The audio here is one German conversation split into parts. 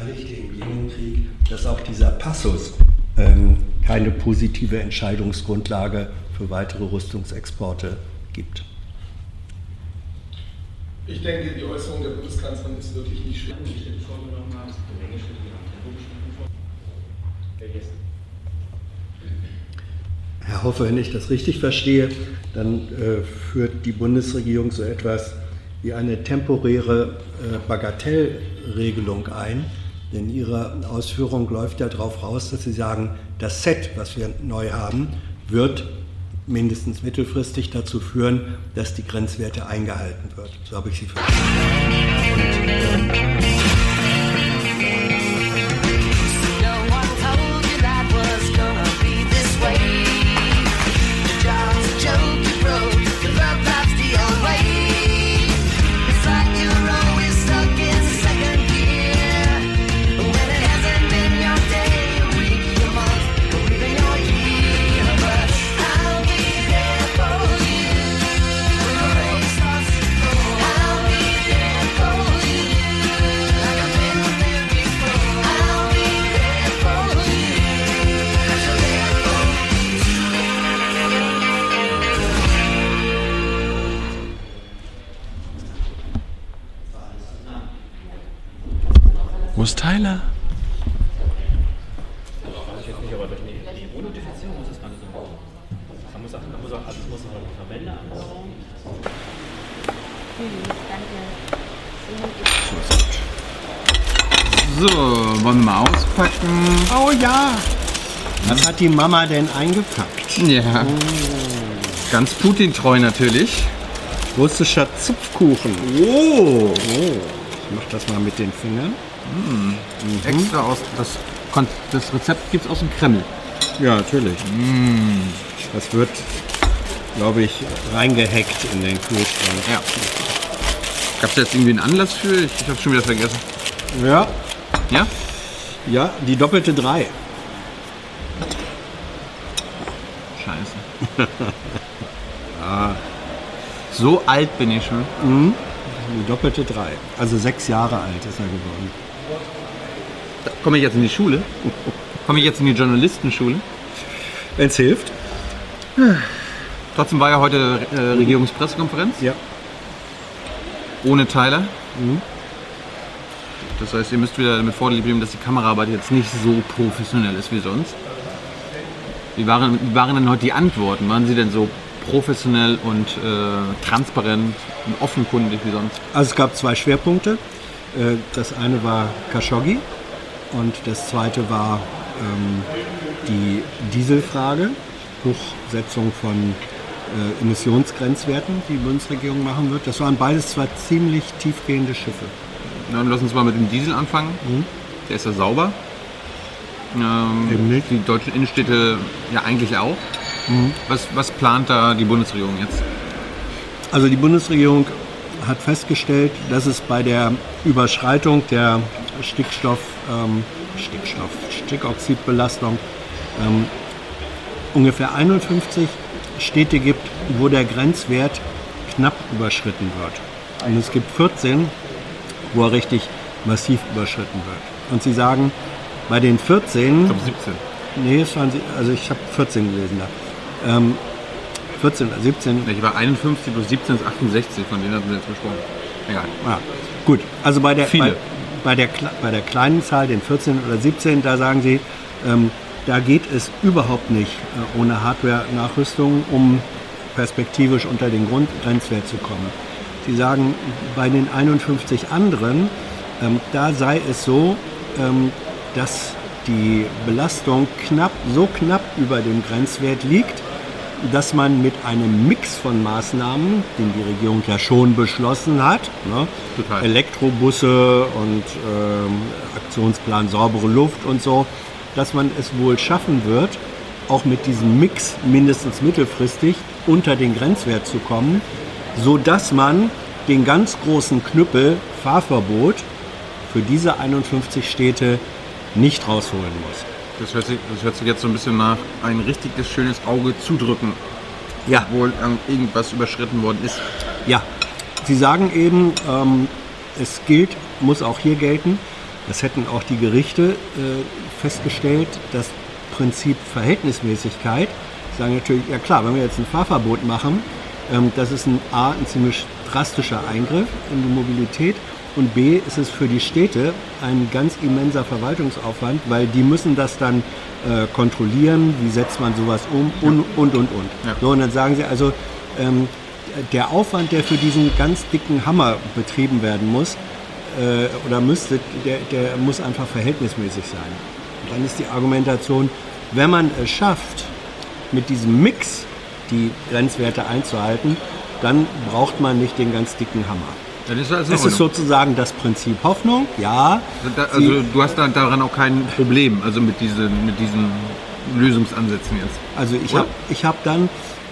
Beteiligte im Jemenkrieg, dass auch dieser Passus ähm, keine positive Entscheidungsgrundlage für weitere Rüstungsexporte gibt. Ich denke, die Äußerung der Bundeskanzlerin ist wirklich nicht schlimm. Herr Hoffe, wenn ich das richtig verstehe, dann äh, führt die Bundesregierung so etwas wie eine temporäre äh, Bagatellregelung ein. Denn Ihre Ausführung läuft ja darauf raus, dass Sie sagen, das Set, was wir neu haben, wird mindestens mittelfristig dazu führen, dass die Grenzwerte eingehalten wird. So habe ich Sie verstanden. Und, ähm, Wo ist Tyler? So, wollen wir mal auspacken? Oh ja! Was hat die Mama denn eingepackt? Ja. Ganz Putin-treu natürlich. Russischer Zupfkuchen. Oh! oh. Ich mach das mal mit den Fingern. Mhm. Extra aus. Das, das Rezept gibt es aus dem Kreml. Ja, natürlich. Das wird, glaube ich, reingehackt in den Kühlschrank. Ja. Gab es jetzt irgendwie einen Anlass für? Ich, ich habe schon wieder vergessen. Ja, Ja? ja, die doppelte drei. Scheiße. So alt bin ich schon. Die doppelte drei. Also sechs Jahre alt ist er geworden. Komme ich jetzt in die Schule? Komme ich jetzt in die Journalistenschule? Wenn es hilft. Trotzdem war ja heute äh, Regierungspressekonferenz Ja. ohne Tyler. Das heißt, ihr müsst wieder damit vorlieb nehmen, dass die Kameraarbeit jetzt nicht so professionell ist wie sonst. Wie waren, wie waren denn heute die Antworten? Waren sie denn so professionell und äh, transparent und offenkundig wie sonst? Also es gab zwei Schwerpunkte. Äh, Das eine war Khashoggi und das zweite war ähm, die Dieselfrage, Hochsetzung von äh, Emissionsgrenzwerten, die die Bundesregierung machen wird. Das waren beides zwar ziemlich tiefgehende Schiffe. Dann lass uns mal mit dem Diesel anfangen. Der ist ja sauber. Ähm, Eben nicht. Die deutschen Innenstädte ja eigentlich auch. Was, was plant da die Bundesregierung jetzt? Also die Bundesregierung hat festgestellt, dass es bei der Überschreitung der Stickstoff, ähm, Stickstoff, Stickoxidbelastung ähm, ungefähr 51 Städte gibt, wo der Grenzwert knapp überschritten wird. Und es gibt 14, wo er richtig massiv überschritten wird. Und sie sagen, bei den 14, Ich glaube 17. nee, es waren, sie- also ich habe 14 gelesen da, ähm, 14 oder 17, Ich war 51 plus 17 ist 68, von denen hatten wir jetzt gesprochen. Egal. Ja, gut. Also bei der, Viele. bei, bei, der, bei der kleinen Zahl, den 14 oder 17, da sagen Sie, ähm, da geht es überhaupt nicht äh, ohne Hardware-Nachrüstung, um perspektivisch unter den Grundgrenzwert zu kommen. Sie sagen, bei den 51 anderen, ähm, da sei es so, ähm, dass die Belastung knapp, so knapp über dem Grenzwert liegt, dass man mit einem Mix von Maßnahmen, den die Regierung ja schon beschlossen hat, ne. Elektrobusse und ähm, Aktionsplan saubere Luft und so, dass man es wohl schaffen wird, auch mit diesem Mix mindestens mittelfristig unter den Grenzwert zu kommen, so dass man den ganz großen Knüppel Fahrverbot für diese 51 Städte nicht rausholen muss. Das hört, sich, das hört sich jetzt so ein bisschen nach ein richtiges schönes Auge zudrücken, Ja, obwohl ähm, irgendwas überschritten worden ist. Ja, Sie sagen eben, ähm, es gilt, muss auch hier gelten, Das hätten auch die Gerichte äh, festgestellt, das Prinzip Verhältnismäßigkeit. Sagen natürlich, ja klar, wenn wir jetzt ein Fahrverbot machen, ähm, das ist ein A, ein ziemlich drastischer Eingriff in die Mobilität und B, ist es für die Städte ein ganz immenser Verwaltungsaufwand, weil die müssen das dann äh, kontrollieren, wie setzt man sowas um und, und, und, und. Ja. So, und dann sagen sie also, ähm, der Aufwand, der für diesen ganz dicken Hammer betrieben werden muss, äh, oder müsste, der, der muss einfach verhältnismäßig sein. Und dann ist die Argumentation, wenn man es schafft, mit diesem Mix die Grenzwerte einzuhalten, dann braucht man nicht den ganz dicken Hammer. Das ist also Es ist sozusagen das Prinzip Hoffnung, ja. Da, also du hast da, daran auch kein Problem, also mit diesen, mit diesen Lösungsansätzen jetzt. Also ich habe ich hab dann,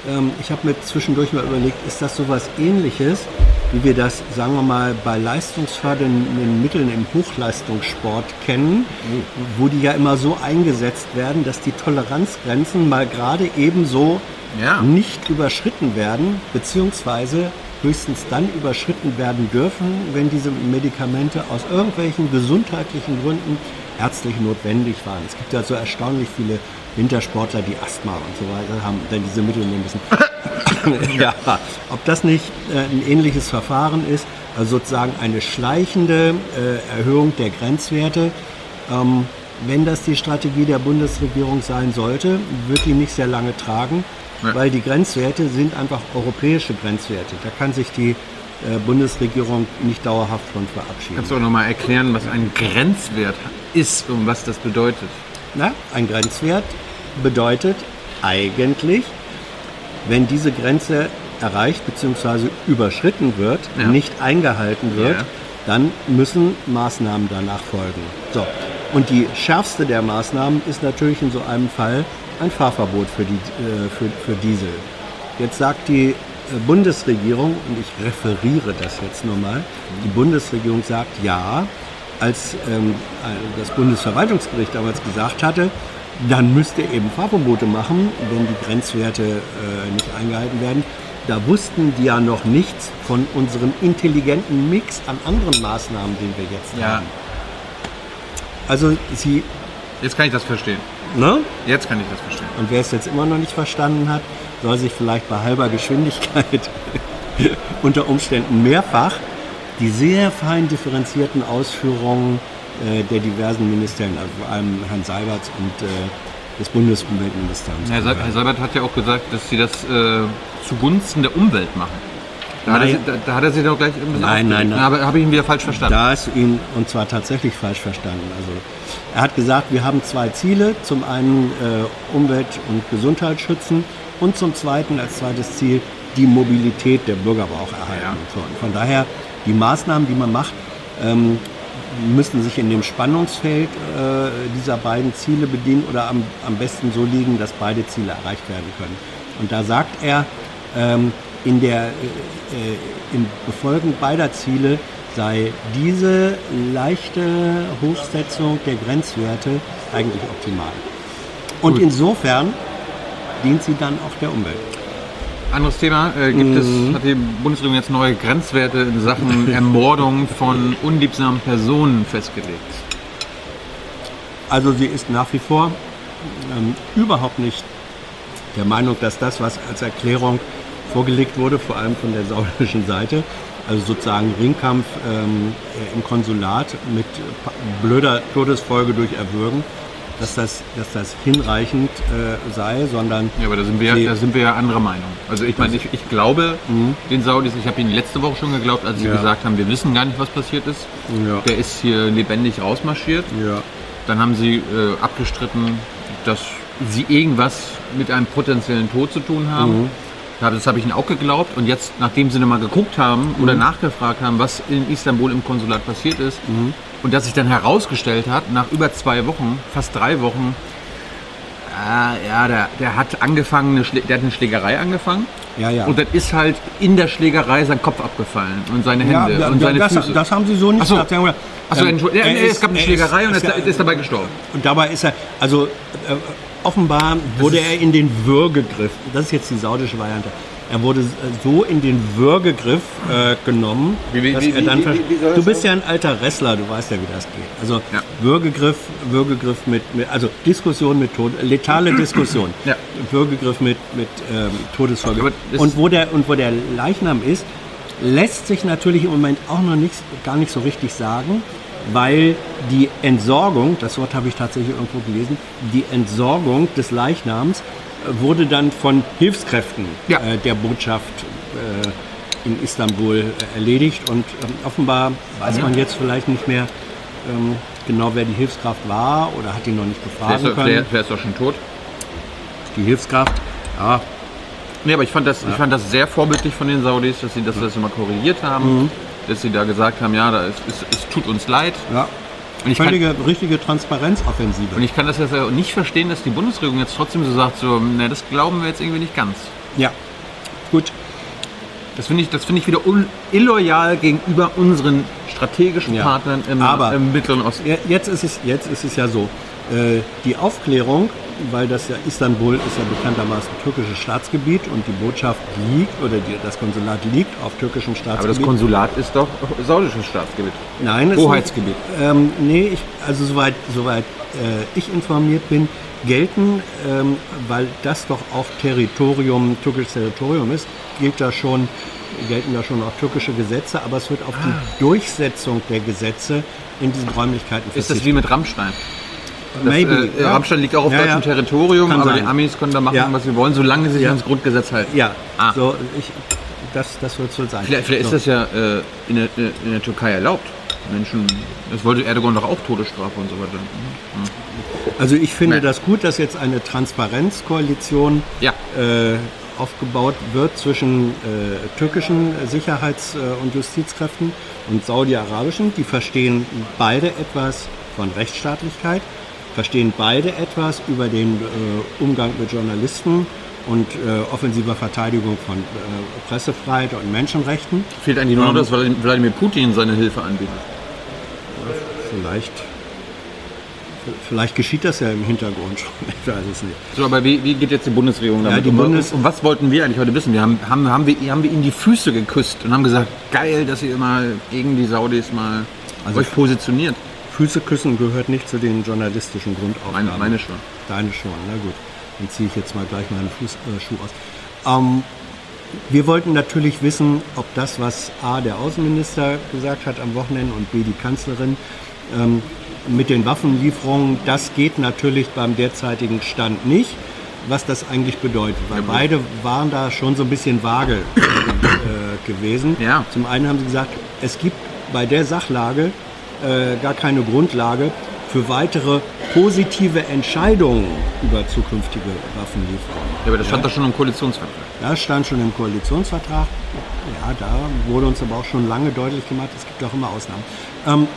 ähm, ich habe mir zwischendurch mal überlegt, ist das sowas ähnliches, wie wir das, sagen wir mal, bei leistungsfördernden Mitteln im Hochleistungssport kennen, wo die ja immer so eingesetzt werden, dass die Toleranzgrenzen mal gerade ebenso Ja. nicht überschritten werden, beziehungsweise höchstens dann überschritten werden dürfen, wenn diese Medikamente aus irgendwelchen gesundheitlichen Gründen ärztlich notwendig waren. Es gibt ja so erstaunlich viele Wintersportler, die Asthma und so weiter haben, dann diese Mittel nehmen müssen. ja, ob das nicht äh, ein ähnliches Verfahren ist, also sozusagen eine schleichende äh, Erhöhung der Grenzwerte. Ähm, wenn das die Strategie der Bundesregierung sein sollte, wird die nicht sehr lange tragen, Ja. weil die Grenzwerte sind einfach europäische Grenzwerte. Da kann sich die äh, Bundesregierung nicht dauerhaft von verabschieden. Kannst du auch nochmal erklären, was ein Grenzwert ist und was das bedeutet? Na, ein Grenzwert bedeutet eigentlich, wenn diese Grenze erreicht bzw. überschritten wird, Ja. nicht eingehalten wird, Ja. dann müssen Maßnahmen danach folgen. So. Und die schärfste der Maßnahmen ist natürlich in so einem Fall ein Fahrverbot für, die, äh, für, für Diesel. Jetzt sagt die äh, Bundesregierung, und ich referiere das jetzt nur mal, die Bundesregierung sagt ja, als ähm, äh, das Bundesverwaltungsgericht damals gesagt hatte, dann müsste eben Fahrverbote machen, wenn die Grenzwerte äh, nicht eingehalten werden. Da wussten die ja noch nichts von unserem intelligenten Mix an anderen Maßnahmen, den wir jetzt Ja. haben. Also sie, Jetzt kann ich das verstehen. Ne? Jetzt kann ich das verstehen. Und wer es jetzt immer noch nicht verstanden hat, soll sich vielleicht bei halber Geschwindigkeit unter Umständen mehrfach die sehr fein differenzierten Ausführungen äh, der diversen Ministerien, also vor allem Herrn Seiberts und äh, des Bundesumweltministeriums. Herr, Herr Seibert hat ja auch gesagt, dass Sie das äh, zugunsten der Umwelt machen. Da hat, er, da, da hat er Sie doch gleich ein bisschen Nein, nein, nein. Aber habe ich ihn wieder falsch verstanden? Da ist ihn, und zwar tatsächlich falsch verstanden. Also er hat gesagt, wir haben zwei Ziele. Zum einen äh, Umwelt- und Gesundheit schützen und zum zweiten als zweites Ziel die Mobilität der Bürger aber auch erhalten. Ja. So, und von daher, die Maßnahmen, die man macht, ähm, müssen sich in dem Spannungsfeld äh, dieser beiden Ziele bedienen oder am, am besten so liegen, dass beide Ziele erreicht werden können. Und da sagt er, ähm, in der, äh, im Befolgen beider Ziele sei diese leichte Hochsetzung der Grenzwerte eigentlich optimal. Und Gut. insofern dient sie dann auch der Umwelt. Anderes Thema. Äh, gibt Mhm. es, hat die Bundesregierung jetzt neue Grenzwerte in Sachen Ermordung von unliebsamen Personen festgelegt? Also sie ist nach wie vor ähm, überhaupt nicht der Meinung, dass das, was als Erklärung vorgelegt wurde, vor allem von der saudischen Seite, also sozusagen Ringkampf ähm, äh, im Konsulat mit blöder Todesfolge durch Erwürgen, dass das, dass das hinreichend äh, sei, sondern Ja, aber da sind wir, Nee. da sind wir ja anderer Meinung. Also ich meine, ich, ich glaube den Saudis, ich habe ihnen letzte Woche schon geglaubt, als sie Mhm. Ja. gesagt haben, wir wissen gar nicht, was passiert ist. Ja. Der ist hier lebendig rausmarschiert. ja, Dann haben sie äh, abgestritten, dass sie irgendwas mit einem potenziellen Tod zu tun haben. Mhm. Ja, das habe ich ihnen auch geglaubt. Und jetzt, nachdem sie nochmal geguckt haben oder Mhm. nachgefragt haben, was in Istanbul im Konsulat passiert ist, und dass sich dann herausgestellt hat, nach über zwei Wochen, fast drei Wochen, äh, ja, der, der hat angefangen, eine Schlä der hat eine Schlägerei angefangen. ja, ja. Und dann ist halt in der Schlägerei sein Kopf abgefallen und seine ja, Hände ja, und seine das, Füße. das haben sie so nicht Ach so. gesagt. Achso, ähm, Entschuldigung, ja, nee, es gab eine er Schlägerei und ist er ist, ist dabei gestorben. Und dabei ist er, also äh, offenbar wurde er in den Würgegriff, das ist jetzt die saudische Variante, Er wurde so in den Würgegriff äh, genommen, Wie- wie- dass wie- er dann Du bist ja ein alter Wrestler, du weißt ja, wie das geht. Also Ja. Würgegriff, Würgegriff mit, mit, also Diskussion mit Tod, letale Diskussion. Ja. Würgegriff mit, mit ähm, Todesfolge. Und wo der und wo der Leichnam ist, lässt sich natürlich im Moment auch noch nichts, gar nicht so richtig sagen, weil die Entsorgung, das Wort habe ich tatsächlich irgendwo gelesen, die Entsorgung des Leichnams äh, wurde dann von Hilfskräften Ja. äh, der Botschaft äh, in Istanbul äh, erledigt und ähm, offenbar weiß man jetzt vielleicht nicht mehr ähm, genau, wer die Hilfskraft war oder hat ihn noch nicht doch- können. der, der ist doch schon tot. Die Hilfskraft, ja, Nee, aber ich fand das, ich fand das sehr vorbildlich von den Saudis, dass sie das, das immer korrigiert haben. Mhm. Dass sie da gesagt haben, ja, da ist, es, es tut uns leid. ja. Und ich, kann, Völlige, richtige Transparenzoffensive. und ich kann das jetzt nicht verstehen, dass die Bundesregierung jetzt trotzdem so sagt, so, ne, das glauben wir jetzt irgendwie nicht ganz. Ja, gut. Das finde ich, das finde ich wieder illoyal gegenüber unseren strategischen Ja. Partnern im, Aber- im Mittleren Osten. Jetzt ist es, jetzt ist es ja so, äh, die Aufklärung, weil das ja Istanbul ist ja bekanntermaßen türkisches Staatsgebiet und die Botschaft liegt oder die, das Konsulat liegt auf türkischem Aber das Staatsgebiet. Konsulat ist doch saudisches Staatsgebiet. Nein, es Hoheitsgebiet. Ähm, nee, ich, also soweit, soweit äh, ich informiert bin, gelten, ähm, weil das doch auch Territorium, türkisches Territorium ist, gilt da schon, gelten da schon auch türkische Gesetze, aber es wird auf die Durchsetzung der Gesetze in diesen Räumlichkeiten Ist das wie mit Rammstein? Das, Maybe. äh, ja. Rammstein liegt auch auf Ja, deutschem ja. Territorium, Kann aber sein. die Amis können da machen, was sie wollen, solange sie sich ans Grundgesetz halten. Ja, Ah. so, ich, das, das wird wohl sein. Vielleicht, vielleicht ist so. das ja äh, in, der, in der Türkei erlaubt. Menschen, das wollte Erdogan doch auch Todesstrafe und so weiter. Also ich finde Nee. das gut, dass jetzt eine Transparenzkoalition äh, aufgebaut wird zwischen äh, türkischen Sicherheits- äh, und Justizkräften und saudi-arabischen. Die verstehen beide etwas von Rechtsstaatlichkeit, verstehen beide etwas über den äh, Umgang mit Journalisten und äh, offensiver Verteidigung von äh, Pressefreiheit und Menschenrechten. Fehlt eigentlich nur noch, Ähm. dass Wladimir Putin seine Hilfe anbietet. Vielleicht, vielleicht geschieht das ja im Hintergrund schon. Ich weiß es nicht. So, aber wie, wie geht jetzt die Bundesregierung damit? die um? Bundes- und was wollten wir eigentlich heute wissen? Wir haben, haben, haben, wir, haben wir ihnen die Füße geküsst und haben gesagt, geil, dass ihr immer gegen die Saudis mal Also- euch positioniert. Füße küssen gehört nicht zu den journalistischen Grundaufgaben. Meine, meine schon. Deine schon, na gut. Dann ziehe ich jetzt mal gleich meinen Fuß, äh, Schuh aus. Ähm, wir wollten natürlich wissen, ob das, was A, der Außenminister gesagt hat am Wochenende und B, die Kanzlerin, ähm, mit den Waffenlieferungen, das geht natürlich beim derzeitigen Stand nicht, was das eigentlich bedeutet. Weil beide waren da schon so ein bisschen vage äh, gewesen. Ja. Zum einen haben sie gesagt, es gibt bei der Sachlage äh, gar keine Grundlage für weitere positive Entscheidungen über zukünftige Waffenlieferungen. Ja, aber das stand doch schon im Koalitionsvertrag. Das stand schon im Koalitionsvertrag. Ja, da wurde uns aber auch schon lange deutlich gemacht, es gibt auch immer Ausnahmen. Ähm,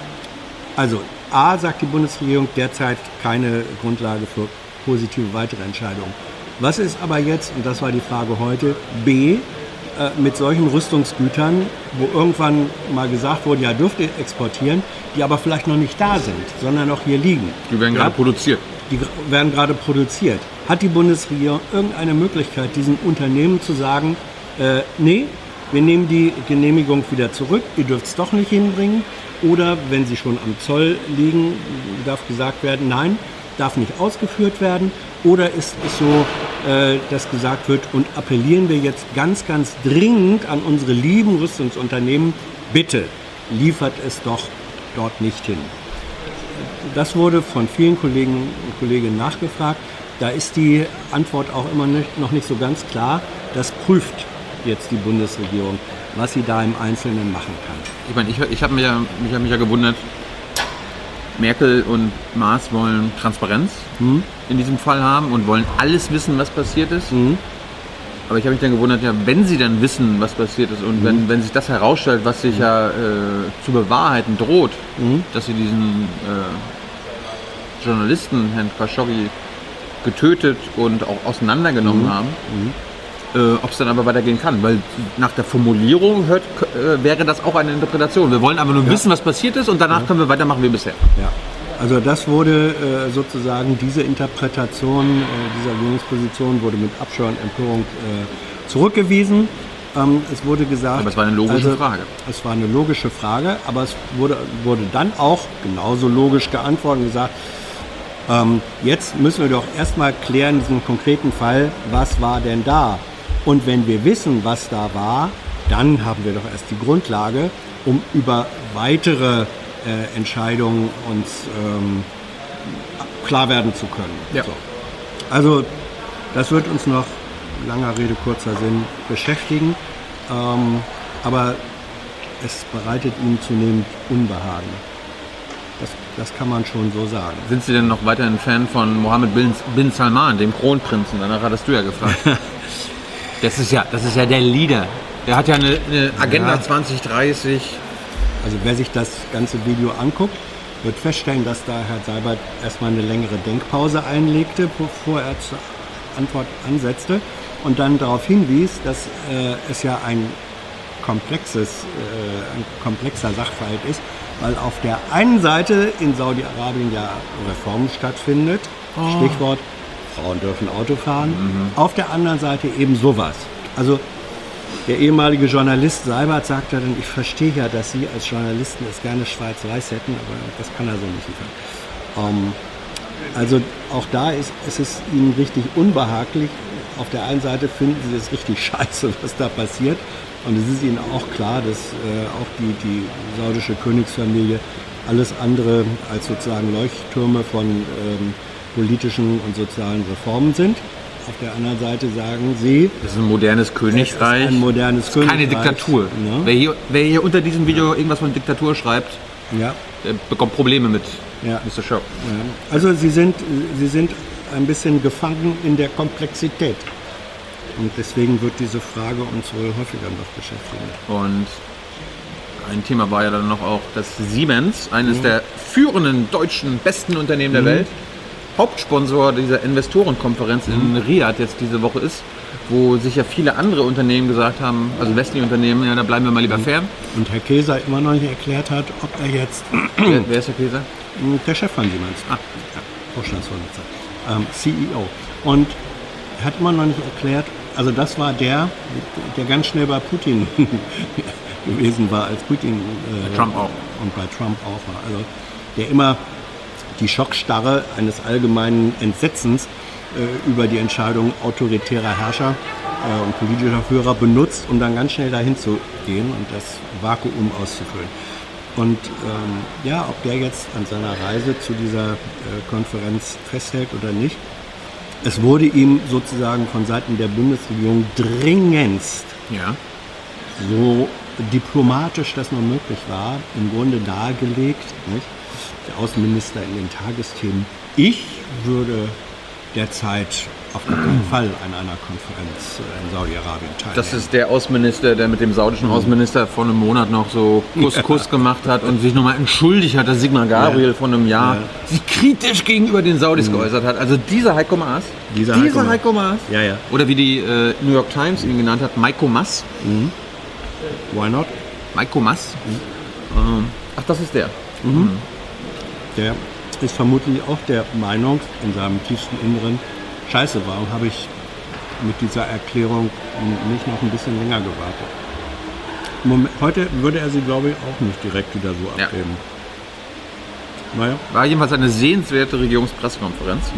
also, A, sagt die Bundesregierung derzeit keine Grundlage für positive weitere Entscheidungen. Was ist aber jetzt, und das war die Frage heute, B, mit solchen Rüstungsgütern, wo irgendwann mal gesagt wurde, ja, dürft ihr exportieren, die aber vielleicht noch nicht da sind, sondern noch hier liegen. Die werden ja? gerade produziert. Die werden gerade produziert. Hat die Bundesregierung irgendeine Möglichkeit, diesen Unternehmen zu sagen, äh, nee, wir nehmen die Genehmigung wieder zurück, ihr dürft es doch nicht hinbringen? Oder wenn sie schon am Zoll liegen, darf gesagt werden, nein, darf nicht ausgeführt werden? Oder ist es so, äh, dass gesagt wird, und appellieren wir jetzt ganz, ganz dringend an unsere lieben Rüstungsunternehmen, bitte liefert es doch dort nicht hin. Das wurde von vielen Kollegen und Kolleginnen nachgefragt. Da ist die Antwort auch immer nicht, noch nicht so ganz klar. Das prüft jetzt die Bundesregierung, was sie da im Einzelnen machen kann. Ich meine, ich, ich habe mich, ja, hab mich ja gewundert, Merkel und Maas wollen Transparenz in diesem Fall haben und wollen alles wissen, was passiert ist. Aber ich habe mich dann gewundert, ja, wenn sie dann wissen, was passiert ist und wenn, wenn sich das herausstellt, was sich ja äh, zu bewahrheiten droht, dass sie diesen äh, Journalisten, Herrn Khashoggi, getötet und auch auseinandergenommen haben, äh, ob es dann aber weitergehen kann. Weil nach der Formulierung hört, äh, wäre das auch eine Interpretation. Wir wollen aber nur wissen, was passiert ist und danach können wir weitermachen wie bisher. Ja. Also das wurde äh, sozusagen, diese Interpretation äh, dieser Regierungsposition wurde mit Abscheu und Empörung äh, zurückgewiesen. Ähm, es wurde gesagt... Aber es war eine logische also, Frage. Es war eine logische Frage, aber es wurde, wurde dann auch genauso logisch geantwortet und gesagt, ähm, jetzt müssen wir doch erstmal klären, diesen konkreten Fall, was war denn da? Und wenn wir wissen, was da war, dann haben wir doch erst die Grundlage, um über weitere äh, Entscheidungen uns ähm, klar werden zu können. Ja. So. Also das wird uns noch, langer Rede, kurzer Sinn, beschäftigen. Ähm, aber es bereitet ihm zunehmend Unbehagen. Das, das kann man schon so sagen. Sind Sie denn noch weiterhin Fan von Mohammed bin, bin Salman, dem Kronprinzen? Danach hattest du ja gefragt. das, ist ja, das ist ja der Leader. Der hat ja eine, eine Agenda Ja. 2030. Also wer sich das ganze Video anguckt, wird feststellen, dass da Herr Seibert erstmal eine längere Denkpause einlegte, bevor er zur Antwort ansetzte und dann darauf hinwies, dass äh, es ja ein komplexes, äh, ein komplexer Sachverhalt ist, weil auf der einen Seite in Saudi-Arabien ja Reformen stattfindet, Stichwort Frauen dürfen Auto fahren, auf der anderen Seite eben sowas. Also der ehemalige Journalist Seibert sagte dann, ich verstehe ja, dass Sie als Journalisten es gerne schwarz-weiß hätten, aber das kann er so nicht liefern. Ähm, also auch da ist, ist es Ihnen richtig unbehaglich. Auf der einen Seite finden Sie es richtig scheiße, was da passiert. Und es ist Ihnen auch klar, dass äh, auch die, die saudische Königsfamilie alles andere als sozusagen Leuchttürme von ähm, politischen und sozialen Reformen sind. Auf der anderen Seite sagen Sie, Das ist ein modernes Königreich. es ist ein modernes Königreich. Keine Diktatur. Ne? Wer, hier, wer hier unter diesem Video irgendwas von Diktatur schreibt, Ja, der bekommt Probleme mit Ja. Mr. Show. ja. Also Sie sind, Sie sind ein bisschen gefangen in der Komplexität. Und deswegen wird diese Frage uns wohl häufiger noch beschäftigen. Und ein Thema war ja dann noch auch, dass Siemens, eines der führenden deutschen besten Unternehmen der Welt, Hauptsponsor dieser Investorenkonferenz in Riyadh jetzt diese Woche ist, wo sich ja viele andere Unternehmen gesagt haben, also westliche Unternehmen, ja, da bleiben wir mal lieber fern. Und Herr Käser immer noch nicht erklärt hat, ob er jetzt wer, wer ist der Käse? der Chef von Siemens, ah, ja, Vorstandsvorsitzender, ähm, CEO. Und er hat immer noch nicht erklärt, also das war der, der ganz schnell bei Putin gewesen war, als Putin äh, Trump auch. und bei Trump auch war. Also der immer die Schockstarre eines allgemeinen Entsetzens äh, über die Entscheidung autoritärer Herrscher äh, und politischer Führer benutzt, um dann ganz schnell dahin zu gehen und das Vakuum auszufüllen. Und ähm, ja, ob der jetzt an seiner Reise zu dieser äh, Konferenz festhält oder nicht, es wurde ihm sozusagen von Seiten der Bundesregierung dringendst Ja. so diplomatisch das nur möglich war, im Grunde dargelegt, nicht? Der Außenminister in den Tagesthemen, ich würde derzeit auf keinen Fall an einer Konferenz äh, in Saudi-Arabien teilnehmen. Das ist der Außenminister, der mit dem saudischen Außenminister vor einem Monat noch so Kuss-Kuss gemacht hat und sich nochmal entschuldigt hat, dass Sigmar Gabriel Ja. vor einem Jahr Ja. sich kritisch gegenüber den Saudis geäußert hat. Also dieser Heiko Maas. Dieser dieser Heiko Maas. Heiko Maas. Ja, ja. Oder wie die äh, New York Times ihn genannt hat, Maiko Maas. Why not? Maiko Maas. Ähm, ach, das ist der. Der ist vermutlich auch der Meinung in seinem tiefsten Inneren, scheiße, warum habe ich mit dieser Erklärung nicht noch ein bisschen länger gewartet? Moment, heute würde er sie, glaube ich, auch nicht direkt wieder so Ja. abgeben. Naja. War jedenfalls eine sehenswerte Regierungspressekonferenz.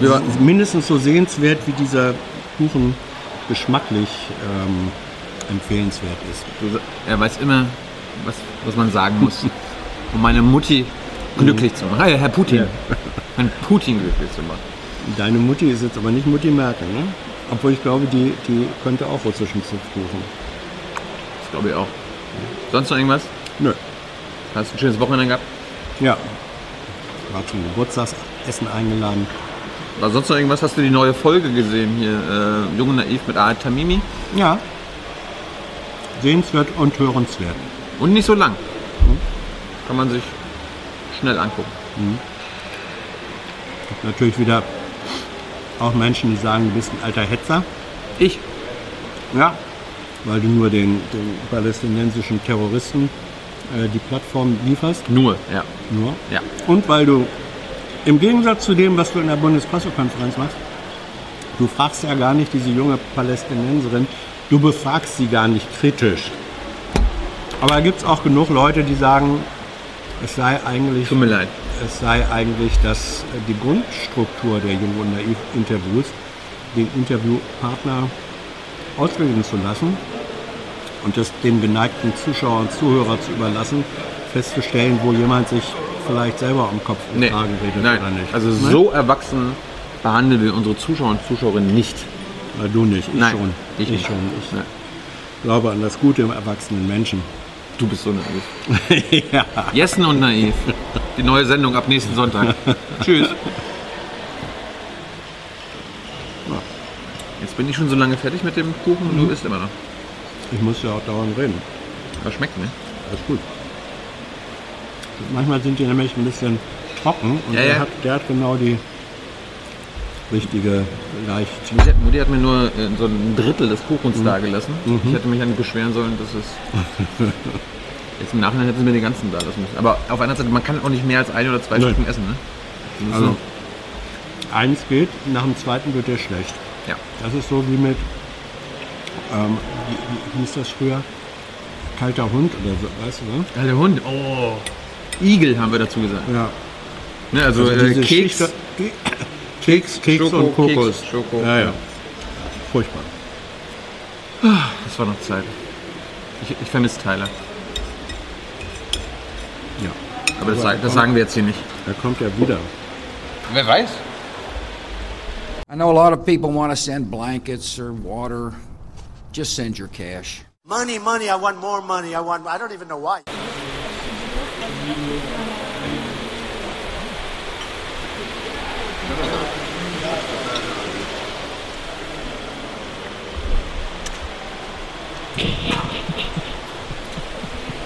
War, mindestens so sehenswert, wie dieser Kuchen geschmacklich ähm, empfehlenswert ist. er weiß immer, was, was man sagen muss, um meine Mutti glücklich zu machen. Ah, ja, Herr Putin. Ja. Herrn Putin glücklich zu machen. Deine Mutti ist jetzt aber nicht Mutti Merkel, ne? Obwohl ich glaube, die, die könnte auch russischen Zupfkuchen. Das glaube ich auch. Sonst noch irgendwas? Nö. Hast du ein schönes Wochenende gehabt? Ja. War zum Geburtstagsessen eingeladen. War sonst noch irgendwas? Hast du die neue Folge gesehen hier? Äh, Junge Naiv mit Aad Tamimi? Ja. Sehenswert und hörenswert. Und nicht so lang. Kann man sich schnell angucken. Gibt natürlich wieder auch Menschen, die sagen, du bist ein alter Hetzer. Ich? Ja. Weil du nur den, den palästinensischen Terroristen äh, die Plattform lieferst. Nur, ja. Nur. Ja. Und weil du im Gegensatz zu dem, was du in der Bundespressekonferenz machst, du fragst ja gar nicht diese junge Palästinenserin, du befragst sie gar nicht kritisch. Aber da gibt es auch genug Leute, die sagen, es sei eigentlich, Tut mir leid. es sei eigentlich dass die Grundstruktur der Jung und Naiv-Interviews, den Interviewpartner auswählen zu lassen und es den geneigten Zuschauer und Zuhörer zu überlassen, festzustellen, wo jemand sich vielleicht selber am Kopf und Nee. Kragen redet Nein. oder nicht. Also Ne? so erwachsen behandeln wir unsere Zuschauer und Zuschauerinnen nicht. Na, du nicht, ich Nein, schon. ich nicht. schon. Ich Nein. glaube an das Gute im erwachsenen Menschen. Du bist so naiv. ja. Jessen und naiv. Die neue Sendung ab nächsten Sonntag. Tschüss. Jetzt bin ich schon so lange fertig mit dem Kuchen und du isst immer noch. Ich muss ja auch dauernd reden. Aber schmeckt, ne? Das ist gut. Manchmal sind die nämlich ein bisschen trocken und Ja, der, ja. Hat, der hat genau die richtige, leicht. Mutti hat, mir nur äh, so ein Drittel des Kuchens dagelassen. Ich hätte mich eigentlich beschweren sollen, dass es. Jetzt im Nachhinein hätten sie mir den ganzen da lassen müssen. Aber auf einer Seite, man kann auch nicht mehr als ein oder zwei. Stücken essen, ne? Also so- eins geht, nach dem zweiten wird der schlecht. ja. Das ist so wie mit, ähm, wie, wie hieß das früher? Kalter Hund oder so, weißt du, ne? Ja, der Hund. Oh. Igel haben wir dazu gesagt. Ja. Ne, also, Also äh, Keks. Schicht- Keks, Keks Schoko, und Kokos. Keks, Schoko. Ja, ja. Furchtbar. Das war noch Zeit. Ich, ich vermisse Tyler. Ja. Aber das, sag- das sagen wir jetzt hier nicht. Da kommt er wieder. Wer weiß? I know a lot of people want to send blankets or water. Just send your cash. Money, money, I want more money. I want, I don't even know why.